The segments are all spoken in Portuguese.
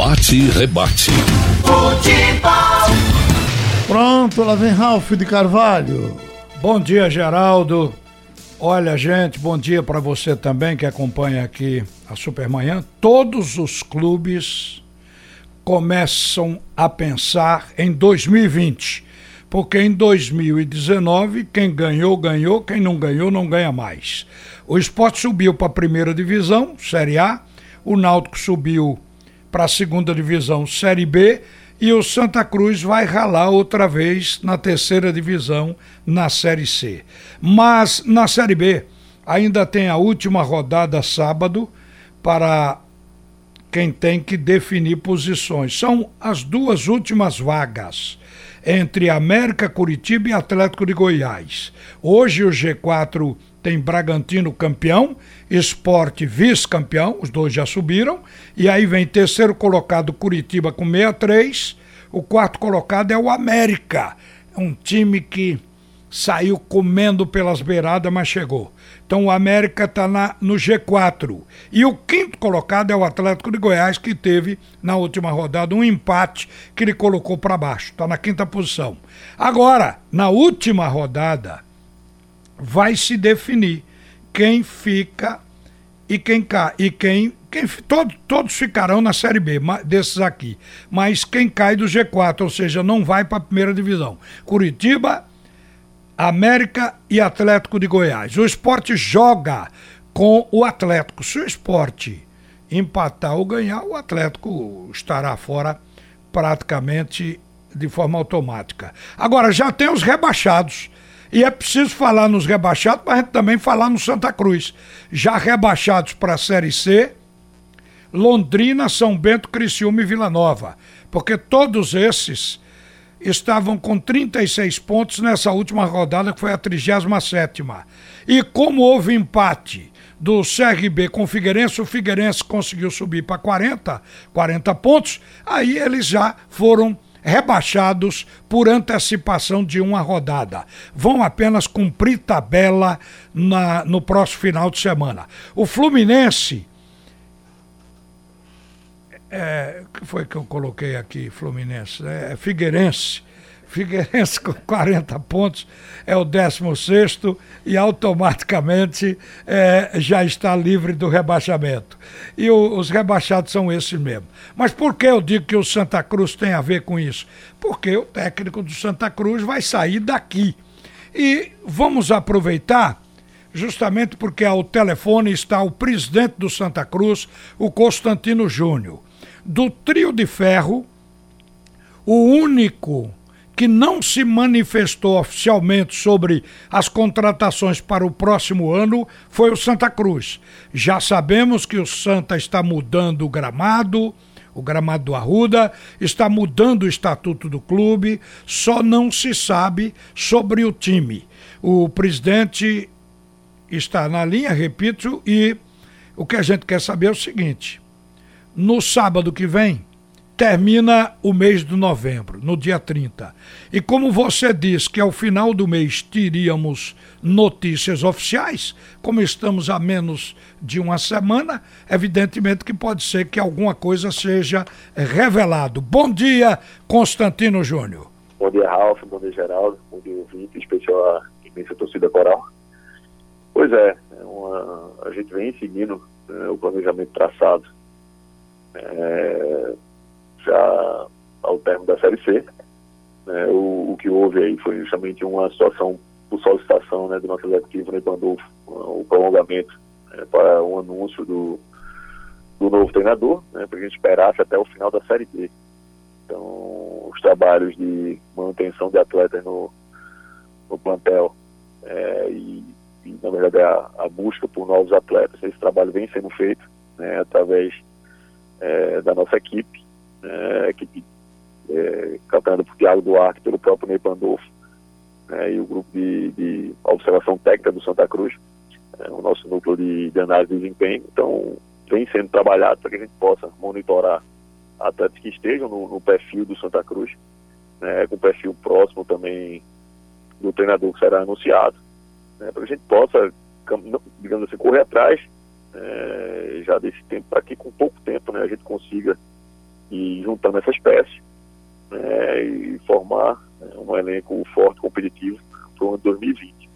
Bate e rebate. Futebol. Pronto, lá vem Ralf de Carvalho. Bom dia, Geraldo. Olha, gente, bom dia para você também que acompanha aqui a Supermanhã. Todos os clubes começam a pensar em 2020, porque em 2019 quem ganhou, ganhou, quem não ganhou, não ganha mais. O esporte subiu para a primeira divisão, Série A, o Náutico subiu para a segunda divisão, Série B, e o Santa Cruz vai ralar outra vez na terceira divisão, na Série C. Mas na Série B ainda tem a última rodada sábado para quem tem que definir posições. São as duas últimas vagas entre América, Curitiba e Atlético de Goiás. Hoje o G4 tem Bragantino campeão, Esporte vice-campeão, os dois já subiram, e aí vem terceiro colocado Curitiba com 63, o quarto colocado é o América, um time que saiu comendo pelas beiradas, mas chegou. Então o América está no G4. E o quinto colocado é o Atlético de Goiás, que teve na última rodada um empate que ele colocou para baixo. Está na quinta posição. Agora, na última rodada, vai se definir quem fica e quem cai. E quem. quem todo, todos ficarão na Série B, desses aqui. Mas quem cai do G4, ou seja, não vai para a primeira divisão. Curitiba, América e Atlético de Goiás. O esporte joga com o Atlético. Se o esporte empatar ou ganhar, o Atlético estará fora praticamente de forma automática. Agora, já tem os rebaixados. E é preciso falar nos rebaixados, mas também falar no Santa Cruz. Já rebaixados para a Série C, Londrina, São Bento, Criciúma e Vila Nova. Porque todos esses estavam com 36 pontos nessa última rodada, que foi a 37. E como houve empate do CRB com o Figueirense, o Figueirense conseguiu subir para 40, 40 pontos, aí eles já foram rebaixados por antecipação de uma rodada. Vão apenas cumprir tabela na, no próximo final de semana. O Fluminense. É, que foi que eu coloquei aqui, Fluminense? É, Figueirense Figueirense com 40 pontos é o 16 e automaticamente é, já está livre do rebaixamento. E o, os rebaixados são esses mesmo. Mas por que eu digo que o Santa Cruz tem a ver com isso? Porque o técnico do Santa Cruz vai sair daqui. E vamos aproveitar justamente porque ao telefone está o presidente do Santa Cruz, o Constantino Júnior. Do trio de ferro, o único que não se manifestou oficialmente sobre as contratações para o próximo ano foi o Santa Cruz. Já sabemos que o Santa está mudando o gramado, o gramado do Arruda, está mudando o estatuto do clube, só não se sabe sobre o time. O presidente está na linha, repito, e o que a gente quer saber é o seguinte: no sábado que vem, termina o mês de novembro, no dia 30. E como você disse que ao final do mês teríamos notícias oficiais, como estamos a menos de uma semana, evidentemente que pode ser que alguma coisa seja revelado. Bom dia, Constantino Júnior. Bom dia, Ralf, bom dia, Geraldo, bom dia, ouvinte, especial a imensa torcida coral. Pois é, é uma, a gente vem seguindo é, o planejamento traçado. É, já ao término da Série C. Né, o, o, que houve aí foi justamente uma situação por solicitação né, do nosso executivo, né, mandou o prolongamento né, para o anúncio do, do novo treinador, né, para que a gente esperasse até o final da Série B. Então, os trabalhos de manutenção de atletas no, no plantel é, e, e, na verdade, a, a, busca por novos atletas, esse trabalho vem sendo feito né, através é, da nossa equipe é, equipe é, capitaneada por Tiago Duarte, pelo próprio Ney Pandolfo, né, e o grupo de, de, observação técnica do Santa Cruz, é, o nosso núcleo de, de, análise de desempenho. Então, vem sendo trabalhado para que a gente possa monitorar atletas que estejam no, no perfil do Santa Cruz, né, com perfil próximo também do treinador que será anunciado, né, para que a gente possa, digamos assim, correr atrás é, já desse tempo, para que com pouco tempo né, a gente consiga e juntando essas peças né, e formar né, um elenco forte, competitivo para o ano de 2020.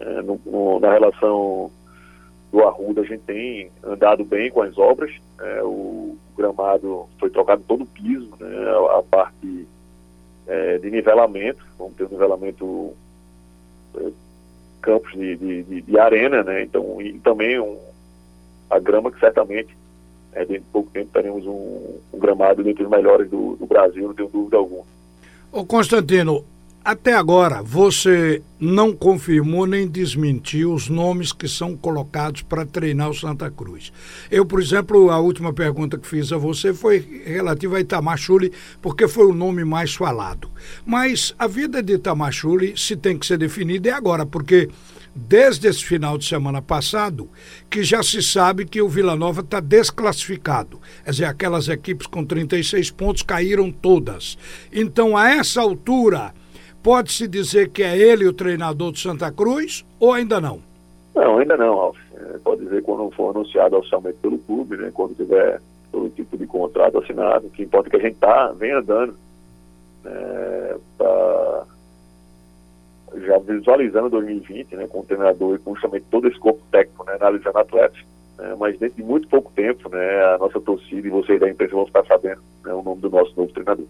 É, no, no, na relação do Arruda, a gente tem andado bem com as obras. É, o gramado foi trocado todo o piso, né, a, a parte é, de nivelamento, vamos ter um nivelamento é, campos de, de, de, arena, né? Então, e também um, a grama que certamente é, dentro de pouco tempo teremos um, um gramado dentre os melhores do, do, Brasil, não tenho dúvida alguma. Ô Constantino, até agora você não confirmou nem desmentiu os nomes que são colocados para treinar o Santa Cruz. Eu, por exemplo, a última pergunta que fiz a você foi relativa a Itamachule, porque foi o nome mais falado. Mas a vida de Itamachule, se tem que ser definida, é agora, porque desde esse final de semana passado, que já se sabe que o Vila Nova está desclassificado. Quer dizer, aquelas equipes com 36 pontos caíram todas. Então, a essa altura, pode-se dizer que é ele o treinador do Santa Cruz ou ainda não? Não, ainda não, Alf. É, pode dizer quando for anunciado oficialmente pelo clube, né, quando tiver todo tipo de contrato assinado. O que importa é que a gente tá, vem andando né, pra já visualizando 2020, né, com o treinador e com justamente todo esse corpo técnico, né, analisando atletas. Né, mas dentro de muito pouco tempo, né, a nossa torcida e vocês da imprensa vão ficar sabendo né, o nome do nosso novo treinador.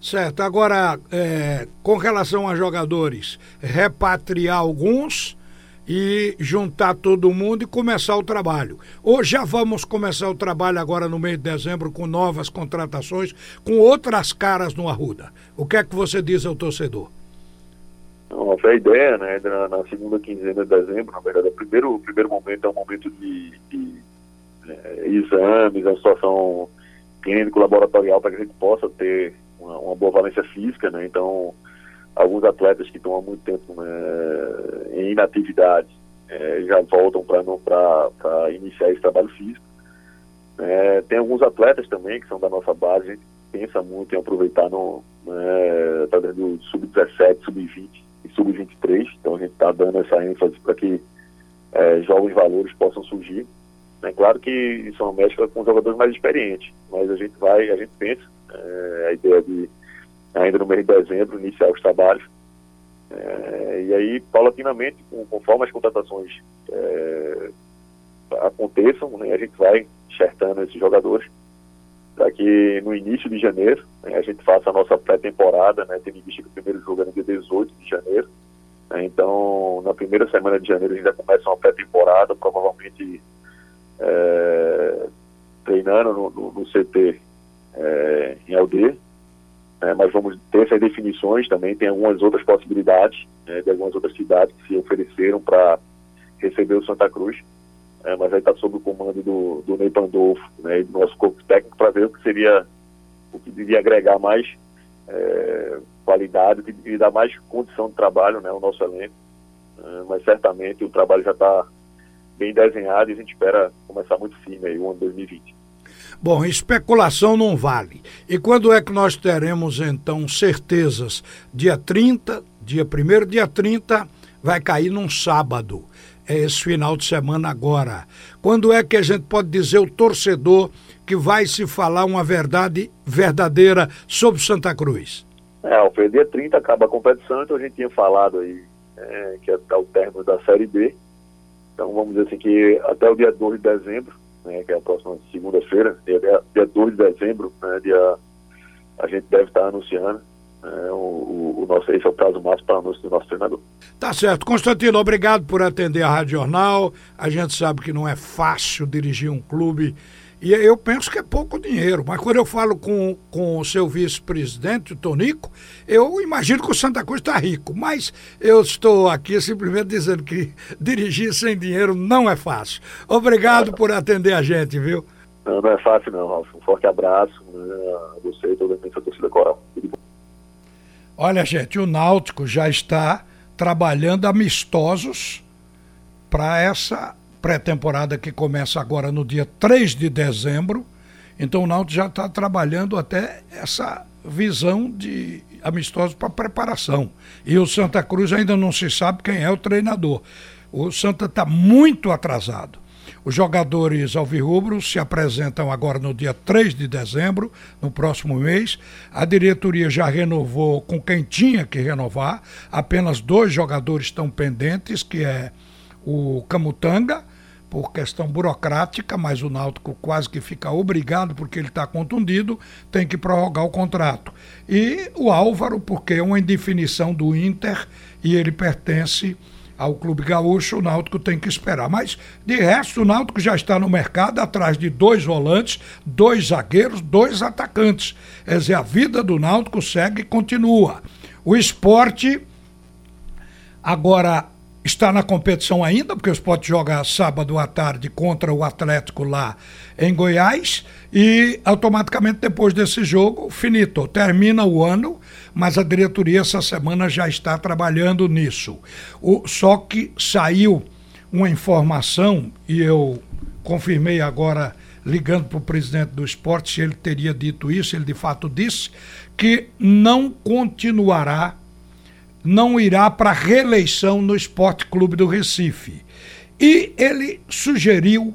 Certo. Agora, é, com relação a jogadores, repatriar alguns e juntar todo mundo e começar o trabalho. Ou já vamos começar o trabalho agora no mês de dezembro com novas contratações, com outras caras no Arruda. O que é que você diz ao torcedor? Nossa, a ideia, né, na, na, segunda quinzena de dezembro, na verdade, o primeiro, o primeiro momento é um momento de, de é, exames, a situação clínico-laboratorial para que a gente possa ter uma, uma, boa valência física, né, então alguns atletas que estão há muito tempo né, em inatividade é, já voltam para iniciar esse trabalho físico. É, tem alguns atletas também que são da nossa base, a gente pensa muito em aproveitar no, né, através do sub-17, sub-20, e sub-23, então a gente está dando essa ênfase para que é, jovens valores possam surgir. É claro que isso é uma mescla com jogadores mais experientes, mas a gente vai, a gente pensa, é, a ideia de ainda no mês de dezembro iniciar os trabalhos. É, e aí, paulatinamente, conforme as contratações é, aconteçam, né, a gente vai enxertando esses jogadores para que no início de janeiro né, a gente faça a nossa pré-temporada, né, tendo em vista que o primeiro jogo é no dia 18 de janeiro. Né, então, na primeira semana de janeiro a gente já começa uma pré-temporada, provavelmente é, treinando no, no, no CT é, em LD, né, mas vamos ter essas definições também, tem algumas outras possibilidades né, de algumas outras cidades que se ofereceram para receber o Santa Cruz é, mas aí está sob o comando do, do Ney Pandolfo né, e do nosso corpo técnico para ver o que seria, o que devia agregar mais é, qualidade, devia dar mais condição de trabalho né, ao nosso elenco. É, mas certamente o trabalho já está bem desenhado e a gente espera começar muito firme aí o ano 2020. Bom, especulação não vale. E quando é que nós teremos então certezas? Dia 30, dia 1 dia 30 vai cair num sábado é esse final de semana agora. Quando é que a gente pode dizer o torcedor que vai se falar uma verdade verdadeira sobre Santa Cruz? É, o dia 30 acaba a competição, então a gente tinha falado aí é, que é o término da Série B. Então vamos dizer assim que até o dia 2 de dezembro, né, que é a próxima segunda-feira, dia, dia 2 de dezembro, né, dia, a gente deve estar anunciando é, o, o, nosso, esse é o prazo máximo para o nosso, nosso treinador. Tá certo. Constantino, obrigado por atender a Rádio Jornal. A gente sabe que não é fácil dirigir um clube. E eu penso que é pouco dinheiro, mas quando eu falo com, com o seu vice-presidente, o Tonico, eu imagino que o Santa Cruz está rico. Mas eu estou aqui simplesmente dizendo que dirigir sem dinheiro não é fácil. Obrigado por atender a gente, viu? Não, não é fácil não, Ralf. Um forte abraço né, a você e toda a torcida. Tudo bom. Olha, gente, o Náutico já está trabalhando amistosos para essa pré-temporada que começa agora no dia 3 de dezembro. Então o Náutico já está trabalhando até essa visão de amistosos para preparação. E o Santa Cruz ainda não se sabe quem é o treinador. O Santa está muito atrasado. Os jogadores alvirrubros se apresentam agora no dia 3 de dezembro, no próximo mês. A diretoria já renovou com quem tinha que renovar. Apenas dois jogadores estão pendentes, que é o Camutanga, por questão burocrática, mas o Náutico quase que fica obrigado, porque ele está contundido, tem que prorrogar o contrato. E o Álvaro, porque é uma indefinição do Inter e ele pertence ao Clube Gaúcho, o Náutico tem que esperar. Mas, de resto, o Náutico já está no mercado atrás de dois volantes, dois zagueiros, dois atacantes. Quer dizer, a vida do Náutico segue e continua. O esporte agora está na competição ainda, porque o Sport joga sábado à tarde contra o Atlético lá em Goiás e automaticamente depois desse jogo, finito, termina o ano, mas a diretoria essa semana já está trabalhando nisso. O, só que saiu uma informação e eu confirmei agora ligando para o presidente do esporte se ele teria dito isso, ele de fato disse que não continuará não irá para reeleição no Esporte Clube do Recife. E ele sugeriu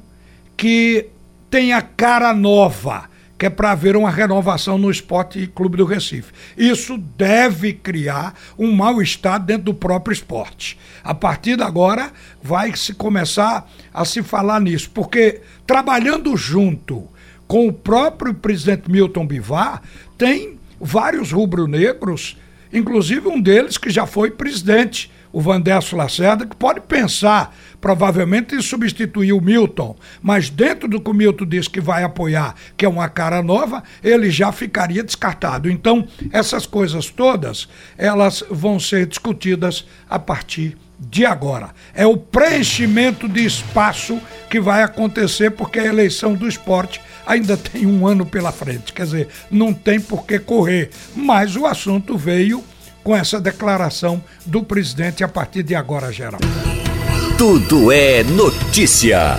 que tenha cara nova, que é para haver uma renovação no Esporte Clube do Recife. Isso deve criar um mal-estar dentro do próprio esporte. A partir de agora, vai se começar a se falar nisso, porque trabalhando junto com o próprio presidente Milton Bivar, tem vários rubro-negros inclusive um deles que já foi presidente, o Vandesso Lacerda, que pode pensar provavelmente em substituir o Milton, mas dentro do que o Milton diz que vai apoiar, que é uma cara nova, ele já ficaria descartado. Então, essas coisas todas, elas vão ser discutidas a partir de agora. É o preenchimento de espaço que vai acontecer, porque a eleição do esporte ainda tem um ano pela frente. Quer dizer, não tem por que correr. Mas o assunto veio com essa declaração do presidente a partir de agora, geral. Tudo é notícia.